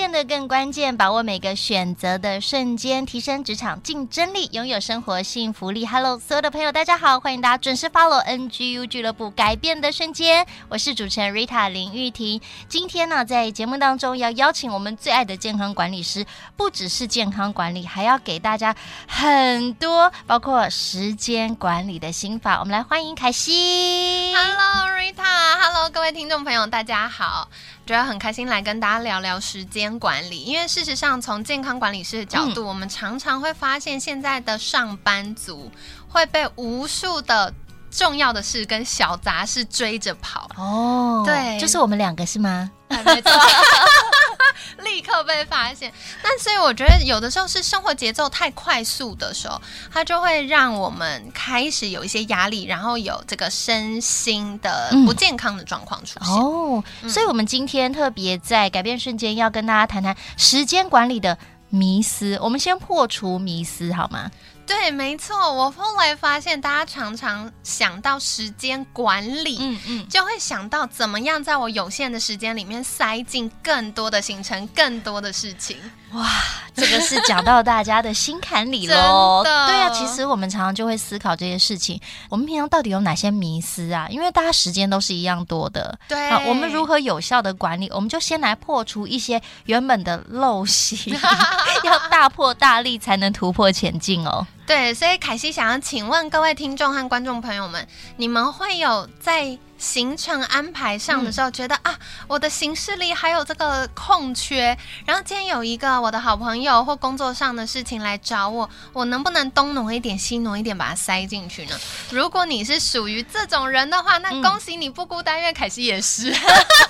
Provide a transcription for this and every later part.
变得更关键，把握每个选择的瞬间，提升职场竞争力，拥有生活幸福力。Hello，所有的朋友，大家好，欢迎大家准时 follow NGU 俱乐部改变的瞬间。我是主持人 Rita 林玉婷。今天呢，在节目当中要邀请我们最爱的健康管理师，不只是健康管理，还要给大家很多包括时间管理的心法。我们来欢迎凯西。Hello，Rita，Hello，各位听众朋友，大家好。觉得很开心来跟大家聊聊时间管理，因为事实上从健康管理师的角度，嗯、我们常常会发现现在的上班族会被无数的重要的事跟小杂事追着跑。哦，对，就是我们两个是吗？没错。立刻被发现，那所以我觉得有的时候是生活节奏太快速的时候，它就会让我们开始有一些压力，然后有这个身心的不健康的状况出现。嗯、哦，所以我们今天特别在改变瞬间要跟大家谈谈时间管理的迷思。我们先破除迷思好吗？对，没错。我后来发现，大家常常想到时间管理，嗯嗯，就会想到怎么样在我有限的时间里面塞进更多的行程、更多的事情。哇，这个是讲到大家的心坎里喽。对啊，其实我们常常就会思考这些事情。我们平常到底有哪些迷思啊？因为大家时间都是一样多的。对啊，我们如何有效的管理？我们就先来破除一些原本的陋习，要大破大立才能突破前进哦。对，所以凯西想要请问各位听众和观众朋友们，你们会有在行程安排上的时候觉得、嗯、啊，我的行事历还有这个空缺，然后今天有一个我的好朋友或工作上的事情来找我，我能不能东挪一点西挪一点把它塞进去呢？如果你是属于这种人的话，那恭喜你不孤单，因为凯西也是。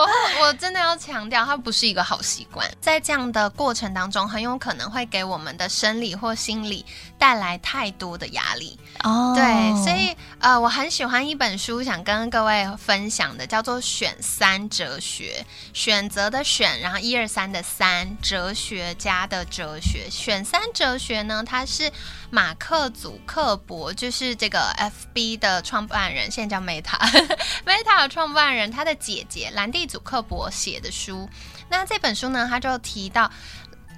我真的要强调，它不是一个好习惯。在这样的过程当中，很有可能会给我们的生理或心理带来太多的压力。哦，对，所以呃，我很喜欢一本书，想跟各位分享的，叫做《选三哲学》，选择的选，然后一二三的三，哲学家的哲学。选三哲学呢，它是马克·祖克伯，就是这个 FB 的创办人，现在叫 Meta，Meta 的创办人，他的姐姐。兰蒂·祖克伯写的书，那这本书呢，他就提到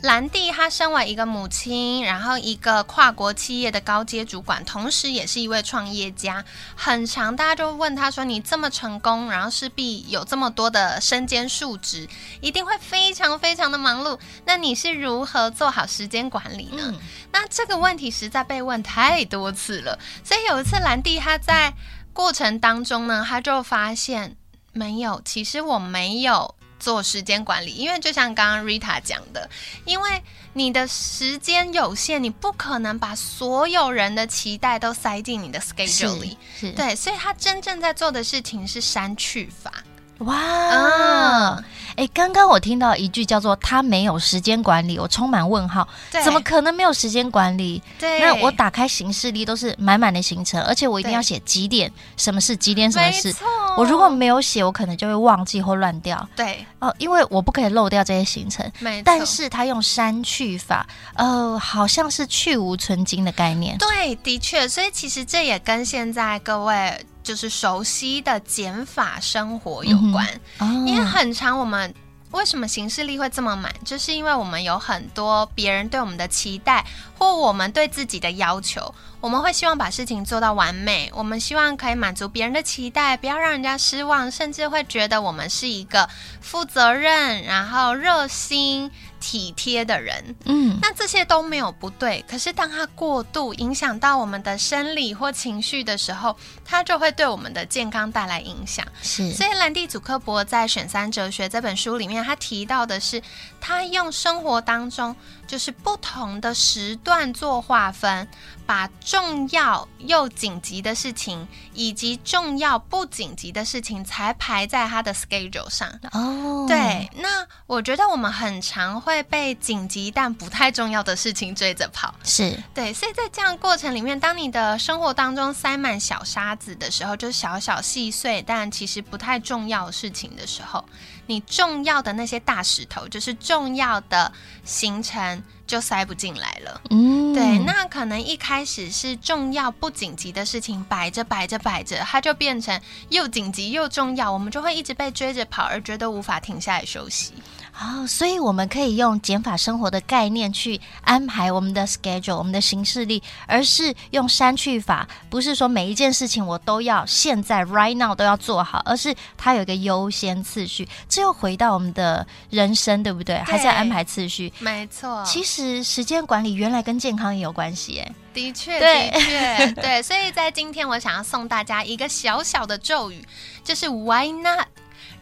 兰蒂，她身为一个母亲，然后一个跨国企业的高阶主管，同时也是一位创业家。很常，大家就问他说：“你这么成功，然后势必有这么多的身兼数职，一定会非常非常的忙碌。那你是如何做好时间管理呢？”嗯、那这个问题实在被问太多次了，所以有一次兰蒂她在过程当中呢，她就发现。没有，其实我没有做时间管理，因为就像刚刚 Rita 讲的，因为你的时间有限，你不可能把所有人的期待都塞进你的 schedule 里，是，对，所以他真正在做的事情是删去法。哇，啊，哎，刚刚我听到一句叫做“他没有时间管理”，我充满问号。怎么可能没有时间管理？对，那我打开行事历都是满满的行程，而且我一定要写几点什么事，几点什么事。我如果没有写，我可能就会忘记或乱掉。对，哦，因为我不可以漏掉这些行程。没错，但是他用删去法，呃，好像是去无存精的概念。对，的确，所以其实这也跟现在各位。就是熟悉的减法生活有关，嗯哦、因为很长我们为什么行事力会这么满，就是因为我们有很多别人对我们的期待，或我们对自己的要求，我们会希望把事情做到完美，我们希望可以满足别人的期待，不要让人家失望，甚至会觉得我们是一个负责任，然后热心。体贴的人，嗯，那这些都没有不对。可是当他过度影响到我们的生理或情绪的时候，他就会对我们的健康带来影响。是，所以兰蒂·祖克伯在《选三哲学》这本书里面，他提到的是，他用生活当中就是不同的时段做划分。把重要又紧急的事情，以及重要不紧急的事情，才排在他的 schedule 上。哦，对，那我觉得我们很常会被紧急但不太重要的事情追着跑。是对，所以在这样过程里面，当你的生活当中塞满小沙子的时候，就是小小细碎但其实不太重要的事情的时候，你重要的那些大石头，就是重要的行程。就塞不进来了。嗯，对，那可能一开始是重要不紧急的事情摆着摆着摆着，它就变成又紧急又重要，我们就会一直被追着跑，而觉得无法停下来休息。哦，所以我们可以用减法生活的概念去安排我们的 schedule，我们的行事历，而是用删去法，不是说每一件事情我都要现在 right now 都要做好，而是它有一个优先次序。这又回到我们的人生，对不对？对，还是要安排次序。没错，其实时间管理原来跟健康也有关系，哎，的确，的确，对。所以在今天，我想要送大家一个小小的咒语，就是 Why not？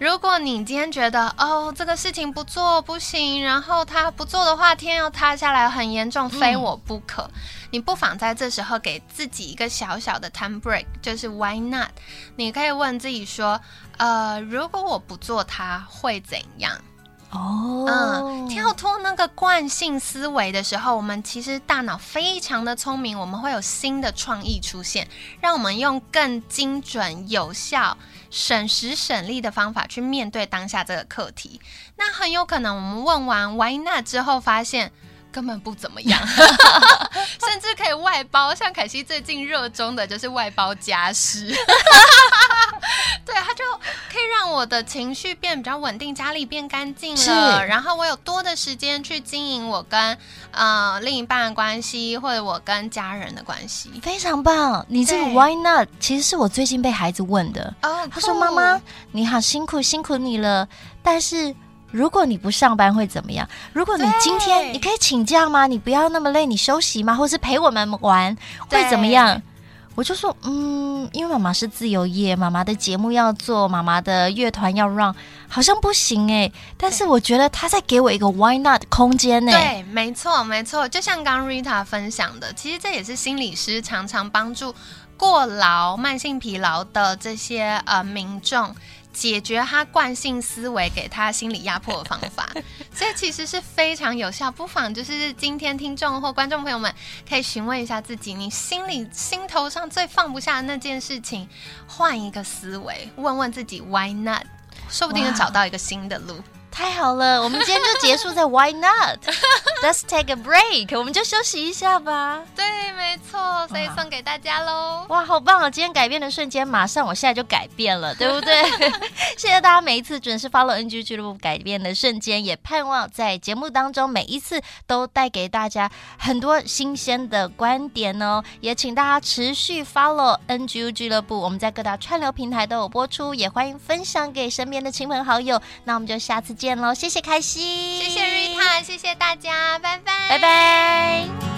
如果你今天觉得哦，这个事情不做不行，然后他不做的话，天要塌下来很严重，非我不可。嗯、你不妨在这时候给自己一个小小的 time break，就是 why not？你可以问自己说，呃，如果我不做它会怎样？哦，嗯，跳脱那个惯性思维的时候，我们其实大脑非常的聪明，我们会有新的创意出现，让我们用更精准、有效。省时省力的方法去面对当下这个课题，那很有可能我们问完 Why not 之后，发现根本不怎么样，甚至可以外包。像凯西最近热衷的就是外包家事，让我的情绪变比较稳定，家里变干净了，然后我有多的时间去经营我跟呃另一半的关系，或者我跟家人的关系，非常棒。你这个 Why not 其实是我最近被孩子问的。哦，他说：“妈妈，你好辛苦，辛苦你了，但是。”如果你不上班会怎么样？如果你今天你可以请假吗？你不要那么累，你休息吗？或是陪我们玩会怎么样？我就说，嗯，因为妈妈是自由业，妈妈的节目要做，妈妈的乐团要让好像不行哎。但是我觉得他在给我一个 why not 空间呢？对，没错，没错。就像刚 Rita 分享的，其实这也是心理师常常帮助过劳、慢性疲劳的这些呃民众。解决他惯性思维给他心理压迫的方法，所以其实是非常有效。不妨就是今天听众或观众朋友们可以询问一下自己，你心里心头上最放不下的那件事情，换一个思维，问问自己 Why not？说不定能找到一个新的路。太好了，我们今天就结束在 Why not？Let's take a break，我们就休息一下吧。对，没错，所以送给大家喽。哇，好棒啊！今天改变的瞬间，马上我现在就改变了，对不对？谢谢大家每一次准时 follow NGU 俱乐部改变的瞬间，也盼望在节目当中每一次都带给大家很多新鲜的观点哦。也请大家持续 follow NGU 俱乐部，我们在各大串流平台都有播出，也欢迎分享给身边的亲朋好友。那我们就下次见喽，谢谢开心，谢谢瑞塔，谢谢大家，拜拜，拜拜。